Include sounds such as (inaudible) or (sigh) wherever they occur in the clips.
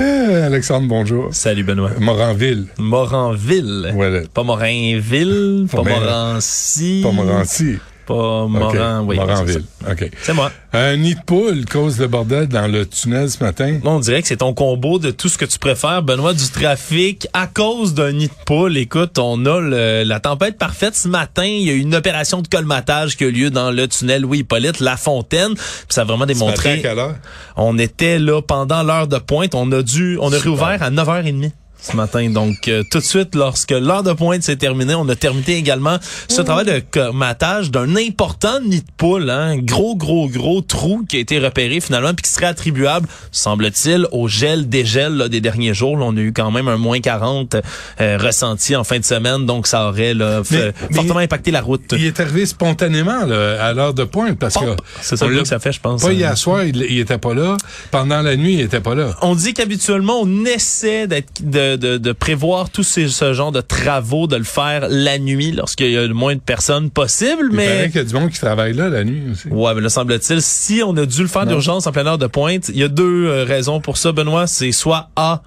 Euh, Alexandre, bonjour. Salut Benoît. Moranville. Moranville. Ouais, Pas Morinville, pas Morancy. pas Morancy. Pas oui. Moranville. OK. C'est moi. Un nid de poule cause le bordel dans le tunnel ce matin. On dirait que c'est ton combo de tout ce que tu préfères, Benoît, du trafic à cause d'un nid de poule. Écoute, on a le- la tempête parfaite ce matin. Il y a eu une opération de colmatage qui a eu lieu dans le tunnel Louis-Hippolyte, La Fontaine. Puis ça a vraiment Ce matin, à démontré. quelle heure? On était là pendant l'heure de pointe. On a dû, on a Super. réouvert à 9h30 ce matin. Donc, euh, tout de suite, lorsque l'heure de pointe s'est terminée, on a terminé également ce travail de colmatage d'un important nid de poule, hein, gros, gros, gros trou qui a été repéré finalement puis qui serait attribuable, semble-t-il, au gel, dégel là, des derniers jours. Là, on a eu quand même un moins 40 euh, ressenti en fin de semaine, donc ça aurait là, mais- fortement impacté la route. Il est arrivé spontanément là, à l'heure de pointe parce que. C'est ça que ça fait, je pense. pas hein. hier soir, il, il était pas là. Pendant la nuit, il était pas là. On dit qu'habituellement, on essaie d'être, de, de, de prévoir ces, ce genre de travaux, de le faire la nuit lorsqu'il y a le moins de personnes possible, Il paraît mais... qu'il y a du monde qui travaille là la nuit aussi. Ouais, mais là, semble-t-il, si on a dû le faire d'urgence en pleine heure de pointe, il y a deux euh, raisons pour ça, Benoît. C'est soit A,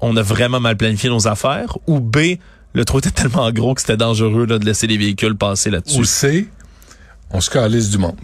on a vraiment mal planifié nos affaires, ou B, le trou était tellement gros que c'était dangereux là, de laisser les véhicules passer là-dessus. Ou C, on se calisse du monde.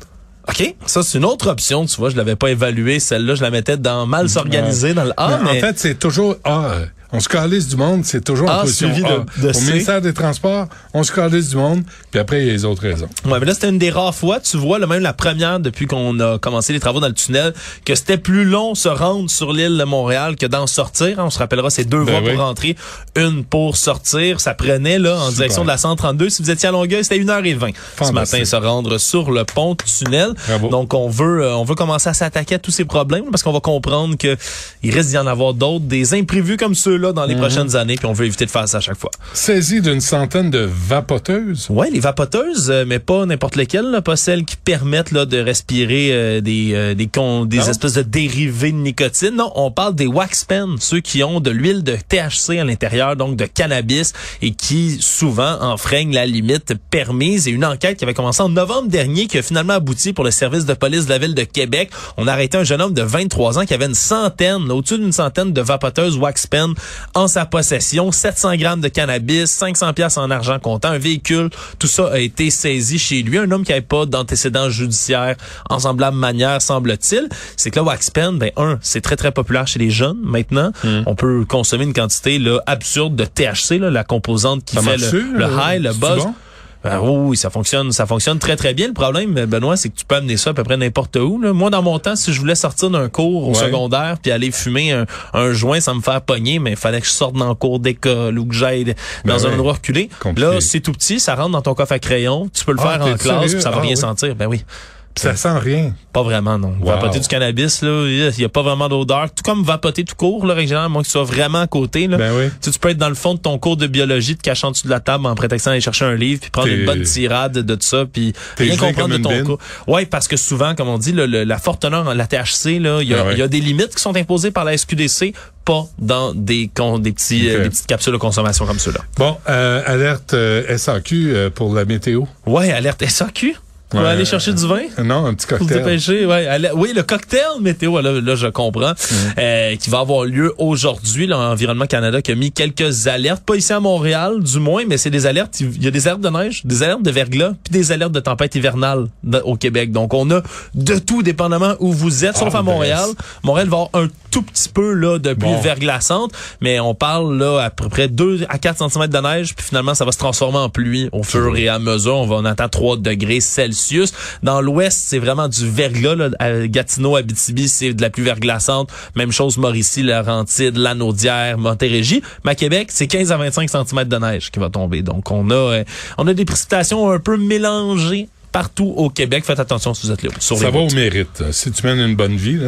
OK, ça c'est une autre option, tu vois, je l'avais pas évaluée, celle-là, je la mettais dans mal s'organiser dans le A, Mais mais... En fait, c'est toujours A. On se calisse du monde, c'est toujours en A position de- de Au ministère des Transports, on se calisse du monde, puis après, il y a les autres raisons. Ouais, mais là, c'était une des rares fois, tu vois, là, même la première depuis qu'on a commencé les travaux dans le tunnel, que c'était plus long se rendre sur l'île de Montréal que d'en sortir. On se rappellera, c'est deux Ben voies oui. pour rentrer, une pour sortir. Ça prenait, là, en Super. direction de la 132. Si vous étiez à Longueuil, c'était 1h20 ce matin, se rendre sur le pont tunnel. Bravo. Donc, on veut, euh, on veut commencer à s'attaquer à tous ces problèmes parce qu'on va comprendre que il risque d'y en avoir d'autres, des imprévus comme ceux-là dans les Mhm. prochaines années, puis on veut éviter de faire ça à chaque fois. Saisi d'une centaine de vapoteuses. Ouais, les vapoteuses, euh, mais pas n'importe lesquelles, là, pas celles qui permettent là de respirer euh, des euh, des con- des Non. espèces de dérivés de nicotine. Non, on parle des wax pens, ceux qui ont de l'huile de THC à l'intérieur, donc de cannabis, et qui souvent enfreignent la limite permise. Et une enquête qui avait commencé en novembre dernier, qui a finalement abouti pour le service de police de la ville de Québec. On a arrêté un jeune homme de 23 ans qui avait une centaine, là, au-dessus d'une centaine de vapoteuses wax pen en sa possession, 700 grammes de cannabis, 500 pièces en argent comptant, un véhicule, tout ça a été saisi chez lui. Un homme qui n'avait pas d'antécédents judiciaires en semblable manière, semble-t-il. C'est que le wax pen, ben un, c'est très très populaire chez les jeunes maintenant. On peut consommer une quantité là absurde de THC, là, la composante qui Ça fait le, le high, le buzz. bon? Ben oui, ça fonctionne, ça fonctionne très très bien. Le problème, Benoît, c'est que tu peux amener ça à peu près n'importe où. là. Moi, dans mon temps, si je voulais sortir d'un cours au Ouais. secondaire puis aller fumer un, un joint, ça me fait pogner, mais il fallait que je sorte dans le cours d'école ou que j'aille dans Ben un ouais. endroit reculé. Compliqué. Là, c'est tout petit, ça rentre dans ton coffre à crayon, tu peux le Ah, faire en classe, puis ça va Ah, rien oui. sentir. Ben oui. Ça sent rien. Pas vraiment, non. Wow. Vapoter du cannabis, là, il y a pas vraiment d'odeur. Tout comme vapoter tout court, là, règle générale, moi, que tu sois vraiment à côté, là. Ben oui. Tu, sais, tu peux être dans le fond de ton cours de biologie, te cachant dessus de la table en prétextant d'aller chercher un livre, puis prendre une bonne tirade de ça, puis rien comprendre de ton cours. Ouais, parce que souvent, comme on dit, le- le- la forte teneur en la THC, là, il y, a- Ben ouais. il y a des limites qui sont imposées par la SQDC, pas dans des, petits, euh, des petites capsules de consommation comme ceux-là. Bon, euh, alerte euh, SAQ euh, pour la météo. Ouais, alerte SAQ. Pour Ouais. aller chercher du vin? Non, un petit Pour cocktail. dépêcher, ouais. Allez- Oui, le cocktail météo, là, là, je comprends, euh, qui va avoir lieu aujourd'hui. L'Environnement Canada qui a mis quelques alertes, pas ici à Montréal, du moins, mais c'est des alertes. Il y a des alertes de neige, des alertes de verglas, puis des alertes de tempête hivernale au Québec. Donc, on a de tout, dépendamment où vous êtes, sauf Ah, à Montréal. Montréal va avoir un tout petit peu là de pluie Bon. verglaçante, mais on parle là à peu près 2 à 4 cm de neige, puis finalement ça va se transformer en pluie au fur et à mesure. On va en attendre 3 degrés Celsius. Dans l'ouest, c'est vraiment du verglas. Là. À Gatineau, Abitibi, c'est de la pluie verglaçante. Même chose Mauricie, Laurentide, Lanaudière, Montérégie. Mais Québec, c'est 15 à 25 cm de neige qui va tomber. Donc on a euh, on a des précipitations un peu mélangées partout au Québec. Faites attention si vous êtes là. Sur Ça va au mérite. Si tu mènes une bonne vie,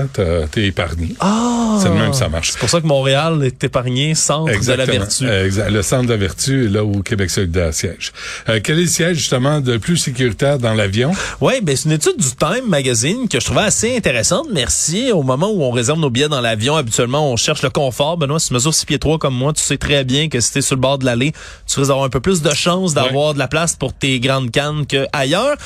t'es épargné. Ah! C'est le même que ça marche. C'est pour ça que Montréal est épargné, centre de la vertu. Exact. Le centre de la vertu est là où Québec solidaire siège. Euh, quel est le siège, justement, de plus sécuritaire dans l'avion? Oui, ben c'est une étude du Time Magazine que je trouvais assez intéressante. Merci. Au moment où on réserve nos billets dans l'avion, habituellement, on cherche le confort. Benoît, si tu mesures 6 pieds 3 comme moi, tu sais très bien que si t'es sur le bord de l'allée, tu risques d'avoir un peu plus de chances d'avoir de la place pour tes grandes cannes qu'ailleurs.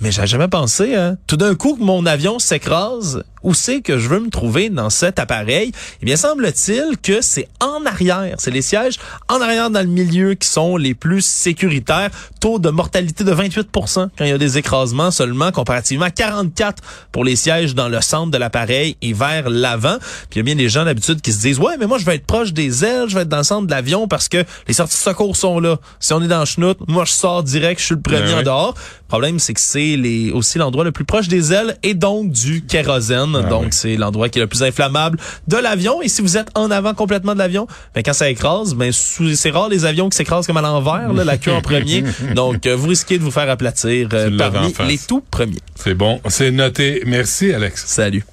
Mais j'avais jamais pensé, hein. Tout d'un coup mon avion s'écrase, où c'est que je veux me trouver dans cet appareil? Eh bien, semble-t-il que c'est en arrière. C'est les sièges en arrière dans le milieu qui sont les plus sécuritaires. Taux de mortalité de 28% quand il y a des écrasements seulement, comparativement à 44 pour les sièges dans le centre de l'appareil et vers l'avant. Puis il y a bien des gens d'habitude qui se disent, ouais, mais moi, je vais être proche des ailes, je vais être dans le centre de l'avion parce que les sorties de secours sont là. Si on est dans le chenoute, moi, je sors direct, je suis le premier Ben en dehors. Le problème, c'est que c'est les, aussi l'endroit le plus proche des ailes et donc du kérosène. Donc, oui. c'est l'endroit qui est le plus inflammable de l'avion. Et si vous êtes en avant complètement de l'avion, ben, quand ça écrase, ben, sous- c'est rare les avions qui s'écrasent comme à l'envers, là, la queue en premier. (laughs) Donc, euh, vous risquez de vous faire aplatir euh, parmi les tout premiers. C'est bon. C'est noté. Merci, Alex. Salut.